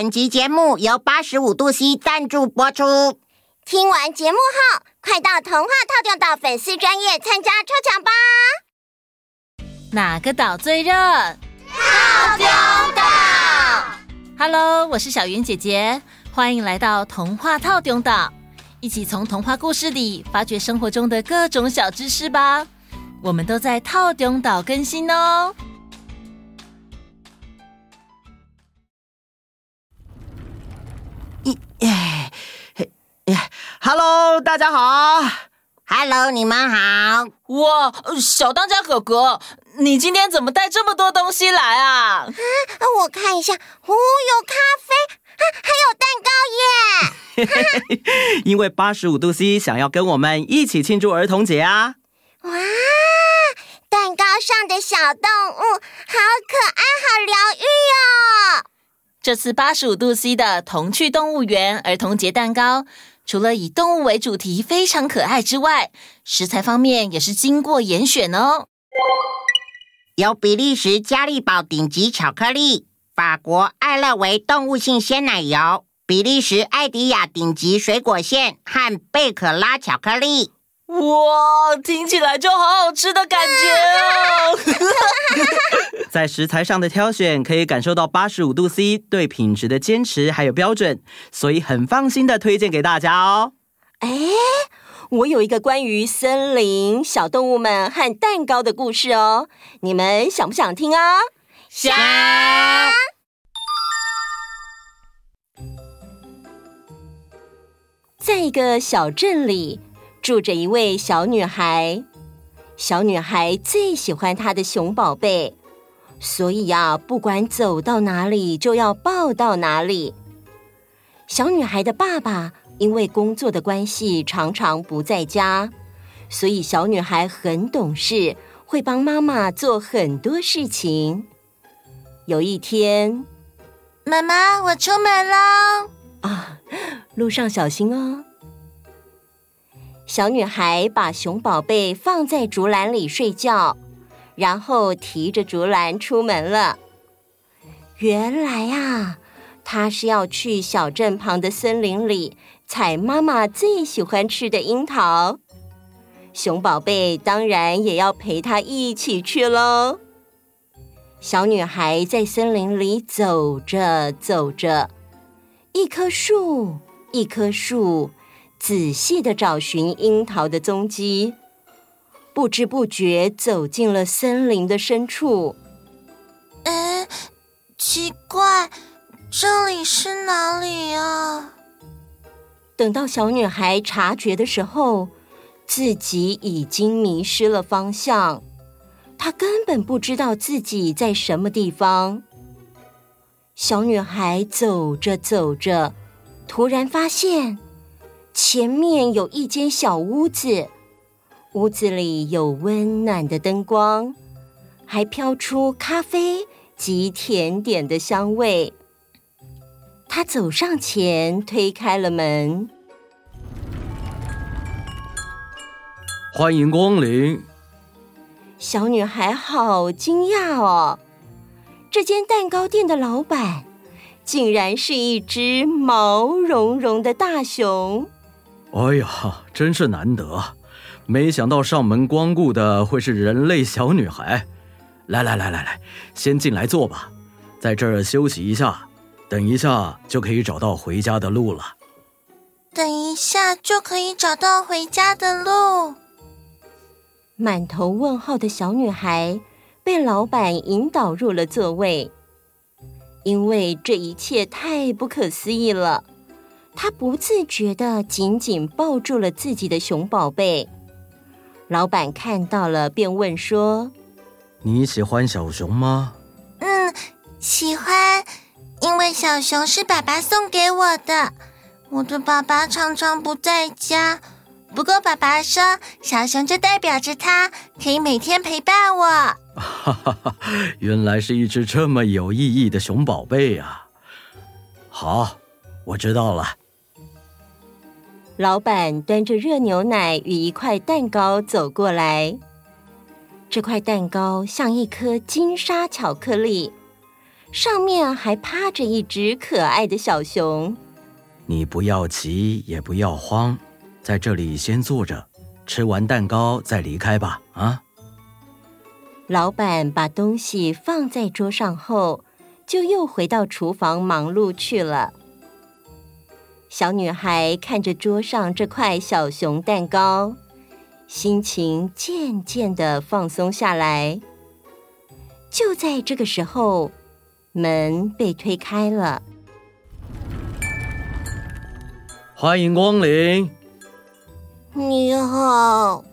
本集节目由八十五度 C 赞助播出。听完节目后，快到童话套中岛粉丝专业参加抽奖吧！哪个岛最热？透中岛。Hello，我是小云姐姐，欢迎来到童话套中岛，一起从童话故事里发掘生活中的各种小知识吧。我们都在套中岛更新哦。耶，耶，Hello，大家好，Hello，你们好。哇，小当家哥哥，你今天怎么带这么多东西来啊？啊，我看一下，哦，有咖啡，啊，还有蛋糕耶！因为八十五度 C 想要跟我们一起庆祝儿童节啊！哇，蛋糕上的小动物好可爱，好疗愈哦。这次八十五度 C 的童趣动物园儿童节蛋糕，除了以动物为主题非常可爱之外，食材方面也是经过严选哦。有比利时加利堡顶级巧克力、法国爱乐维动物性鲜奶油、比利时艾迪亚顶级水果馅和贝可拉巧克力。哇，听起来就好好吃的感觉哦！在食材上的挑选，可以感受到八十五度 C 对品质的坚持还有标准，所以很放心的推荐给大家哦。哎，我有一个关于森林、小动物们和蛋糕的故事哦，你们想不想听啊？想。在一个小镇里。住着一位小女孩，小女孩最喜欢她的熊宝贝，所以呀，不管走到哪里就要抱到哪里。小女孩的爸爸因为工作的关系常常不在家，所以小女孩很懂事，会帮妈妈做很多事情。有一天，妈妈，我出门喽！啊，路上小心哦。小女孩把熊宝贝放在竹篮里睡觉，然后提着竹篮出门了。原来啊，她是要去小镇旁的森林里采妈妈最喜欢吃的樱桃。熊宝贝当然也要陪她一起去喽。小女孩在森林里走着走着，一棵树，一棵树。仔细的找寻樱桃的踪迹，不知不觉走进了森林的深处。哎，奇怪，这里是哪里啊？等到小女孩察觉的时候，自己已经迷失了方向。她根本不知道自己在什么地方。小女孩走着走着，突然发现。前面有一间小屋子，屋子里有温暖的灯光，还飘出咖啡及甜点的香味。她走上前，推开了门。欢迎光临。小女孩好惊讶哦！这间蛋糕店的老板，竟然是一只毛茸茸的大熊。哎呀，真是难得！没想到上门光顾的会是人类小女孩。来来来来来，先进来坐吧，在这儿休息一下，等一下就可以找到回家的路了。等一下就可以找到回家的路？满头问号的小女孩被老板引导入了座位，因为这一切太不可思议了。他不自觉的紧紧抱住了自己的熊宝贝。老板看到了，便问说：“你喜欢小熊吗？”“嗯，喜欢，因为小熊是爸爸送给我的。我的爸爸常常不在家，不过爸爸说，小熊就代表着他可以每天陪伴我。”“哈哈哈，原来是一只这么有意义的熊宝贝啊！”“好，我知道了。”老板端着热牛奶与一块蛋糕走过来，这块蛋糕像一颗金沙巧克力，上面还趴着一只可爱的小熊。你不要急，也不要慌，在这里先坐着，吃完蛋糕再离开吧。啊！老板把东西放在桌上后，就又回到厨房忙碌去了。小女孩看着桌上这块小熊蛋糕，心情渐渐的放松下来。就在这个时候，门被推开了。欢迎光临。你好。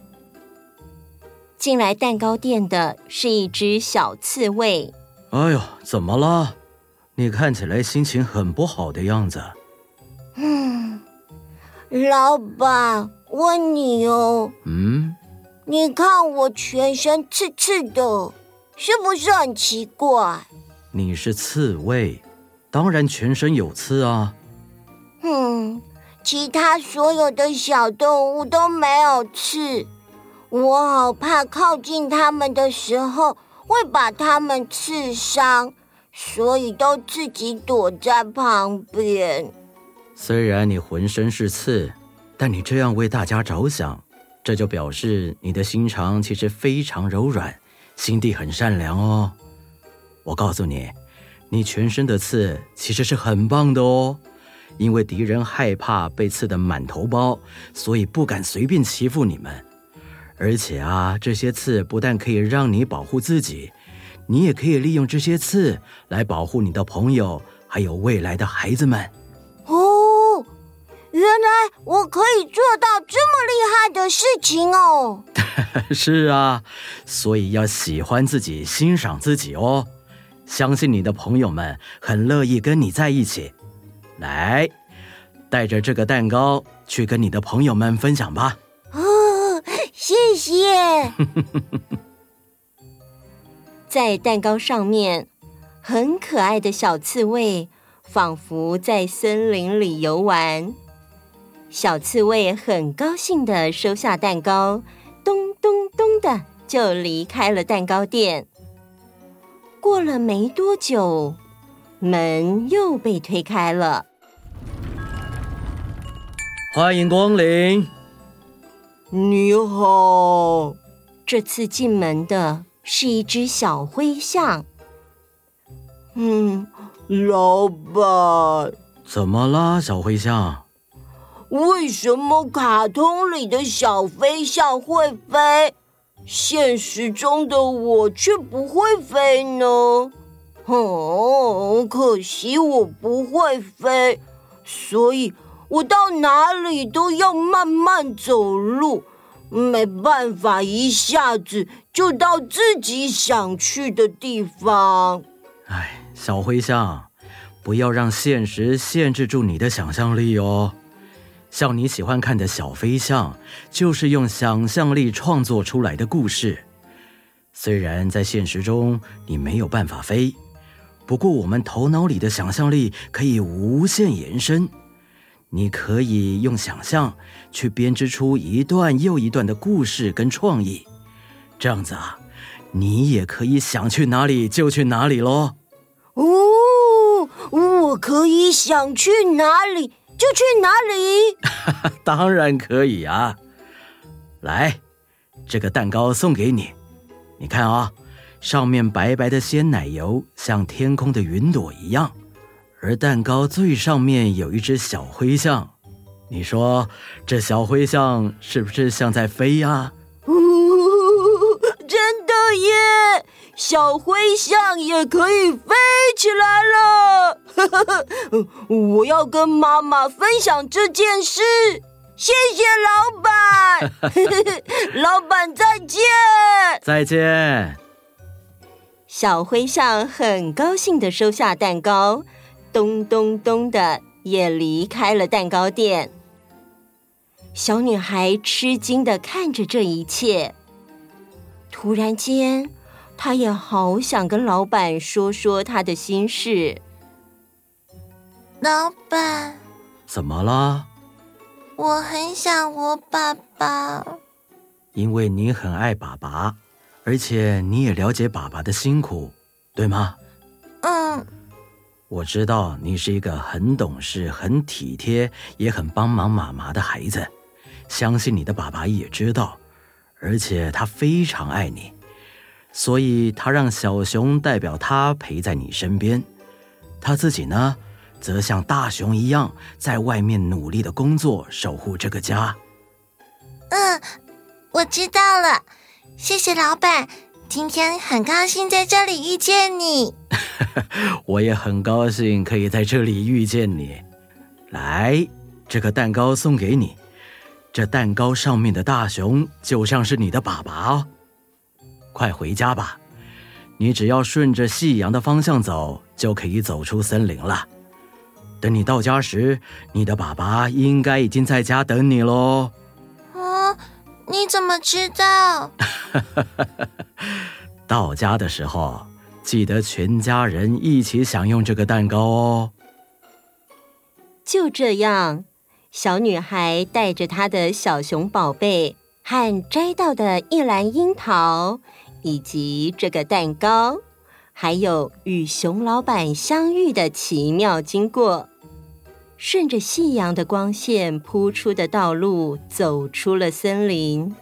进来蛋糕店的是一只小刺猬。哎呦，怎么了？你看起来心情很不好的样子。嗯，老板，问你哦。嗯。你看我全身刺刺的，是不是很奇怪？你是刺猬，当然全身有刺啊。嗯。其他所有的小动物都没有刺，我好怕靠近它们的时候会把它们刺伤，所以都自己躲在旁边。虽然你浑身是刺，但你这样为大家着想，这就表示你的心肠其实非常柔软，心地很善良哦。我告诉你，你全身的刺其实是很棒的哦。因为敌人害怕被刺得满头包，所以不敢随便欺负你们。而且啊，这些刺不但可以让你保护自己，你也可以利用这些刺来保护你的朋友，还有未来的孩子们。哦，原来我可以做到这么厉害的事情哦！是啊，所以要喜欢自己，欣赏自己哦。相信你的朋友们很乐意跟你在一起。来，带着这个蛋糕去跟你的朋友们分享吧。哦，谢谢。在蛋糕上面，很可爱的小刺猬仿佛在森林里游玩。小刺猬很高兴的收下蛋糕，咚咚咚的就离开了蛋糕店。过了没多久。门又被推开了。欢迎光临。你好。这次进门的是一只小灰象。嗯，老板。怎么啦，小灰象？为什么卡通里的小飞象会飞，现实中的我却不会飞呢？哦，可惜我不会飞，所以我到哪里都要慢慢走路，没办法一下子就到自己想去的地方。哎，小灰象，不要让现实限制住你的想象力哦。像你喜欢看的小飞象，就是用想象力创作出来的故事。虽然在现实中你没有办法飞。不过，我们头脑里的想象力可以无限延伸。你可以用想象去编织出一段又一段的故事跟创意。这样子啊，你也可以想去哪里就去哪里喽。哦，我可以想去哪里就去哪里。当然可以啊。来，这个蛋糕送给你，你看啊。上面白白的鲜奶油像天空的云朵一样，而蛋糕最上面有一只小灰象。你说这小灰象是不是像在飞呀？哦，真的耶！小灰象也可以飞起来了。我要跟妈妈分享这件事。谢谢老板，老板再见。再见。小灰象很高兴的收下蛋糕，咚咚咚的也离开了蛋糕店。小女孩吃惊的看着这一切，突然间，她也好想跟老板说说他的心事。老板，怎么了？我很想我爸爸。因为你很爱爸爸。而且你也了解爸爸的辛苦，对吗？嗯，我知道你是一个很懂事、很体贴，也很帮忙妈妈的孩子。相信你的爸爸也知道，而且他非常爱你，所以他让小熊代表他陪在你身边。他自己呢，则像大熊一样，在外面努力的工作，守护这个家。嗯，我知道了，谢谢老板。今天很高兴在这里遇见你。我也很高兴可以在这里遇见你。来，这个蛋糕送给你。这蛋糕上面的大熊就像是你的爸爸哦。快回家吧，你只要顺着夕阳的方向走，就可以走出森林了。等你到家时，你的爸爸应该已经在家等你喽。你怎么知道？到家的时候，记得全家人一起享用这个蛋糕哦。就这样，小女孩带着她的小熊宝贝和摘到的一篮樱桃，以及这个蛋糕，还有与熊老板相遇的奇妙经过。顺着夕阳的光线铺出的道路，走出了森林，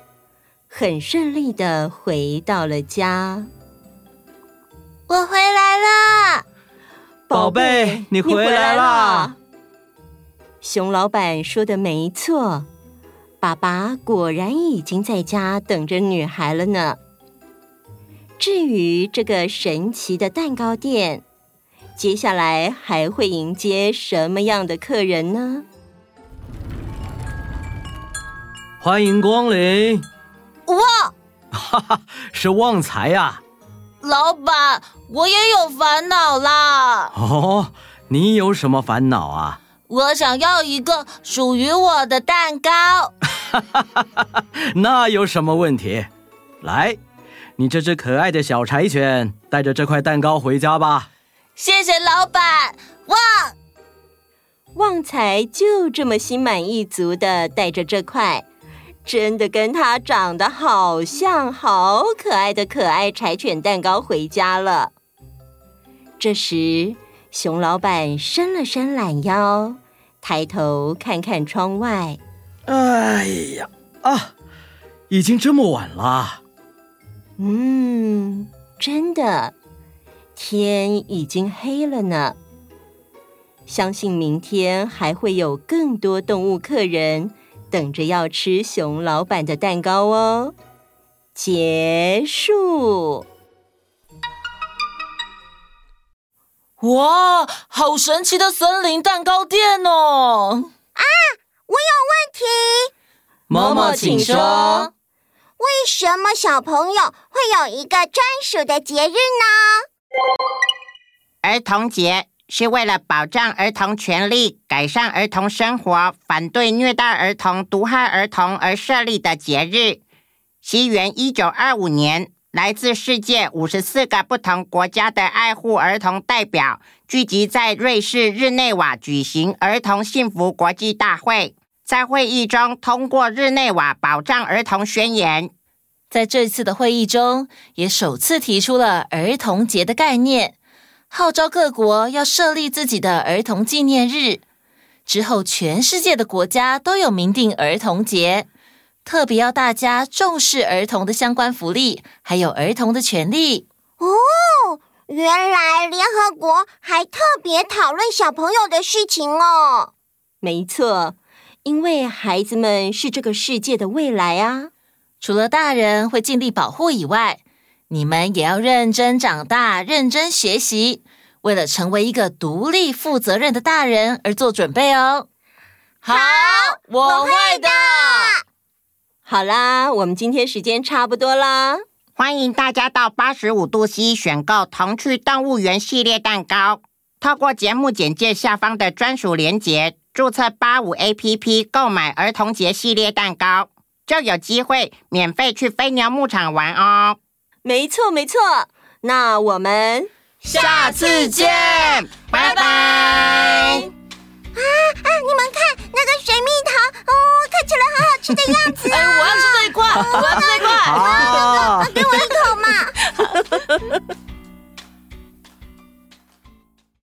很顺利的回到了家。我回来了，宝贝，你回来了。熊老板说的没错，爸爸果然已经在家等着女孩了呢。至于这个神奇的蛋糕店，接下来还会迎接什么样的客人呢？欢迎光临！哇，哈哈，是旺财呀！老板，我也有烦恼啦。哦，你有什么烦恼啊？我想要一个属于我的蛋糕。哈哈哈哈，那有什么问题？来，你这只可爱的小柴犬，带着这块蛋糕回家吧。谢谢老板，旺旺财就这么心满意足的带着这块，真的跟他长得好像、好可爱的可爱柴犬蛋糕回家了。这时，熊老板伸了伸懒腰，抬头看看窗外。哎呀，啊，已经这么晚了。嗯，真的。天已经黑了呢，相信明天还会有更多动物客人等着要吃熊老板的蛋糕哦。结束。哇，好神奇的森林蛋糕店哦！啊，我有问题。妈妈，请说。为什么小朋友会有一个专属的节日呢？儿童节是为了保障儿童权利、改善儿童生活、反对虐待儿童、毒害儿童而设立的节日。西元一九二五年，来自世界五十四个不同国家的爱护儿童代表聚集在瑞士日内瓦举行儿童幸福国际大会，在会议中通过《日内瓦保障儿童宣言》。在这次的会议中，也首次提出了儿童节的概念，号召各国要设立自己的儿童纪念日。之后，全世界的国家都有明定儿童节，特别要大家重视儿童的相关福利，还有儿童的权利。哦，原来联合国还特别讨论小朋友的事情哦。没错，因为孩子们是这个世界的未来啊。除了大人会尽力保护以外，你们也要认真长大，认真学习，为了成为一个独立、负责任的大人而做准备哦。好，我会的。好啦，我们今天时间差不多啦，欢迎大家到八十五度 C 选购童趣动物园系列蛋糕，透过节目简介下方的专属链接，注册八五 A P P 购买儿童节系列蛋糕，就有机会免费去飞鸟牧场玩哦。没错没错，那我们下次见，拜拜。啊啊！你们看那个水蜜桃，哦，看起来好好吃的样子。我要吃这一块，我要吃这一块，哥哥，给我一口嘛。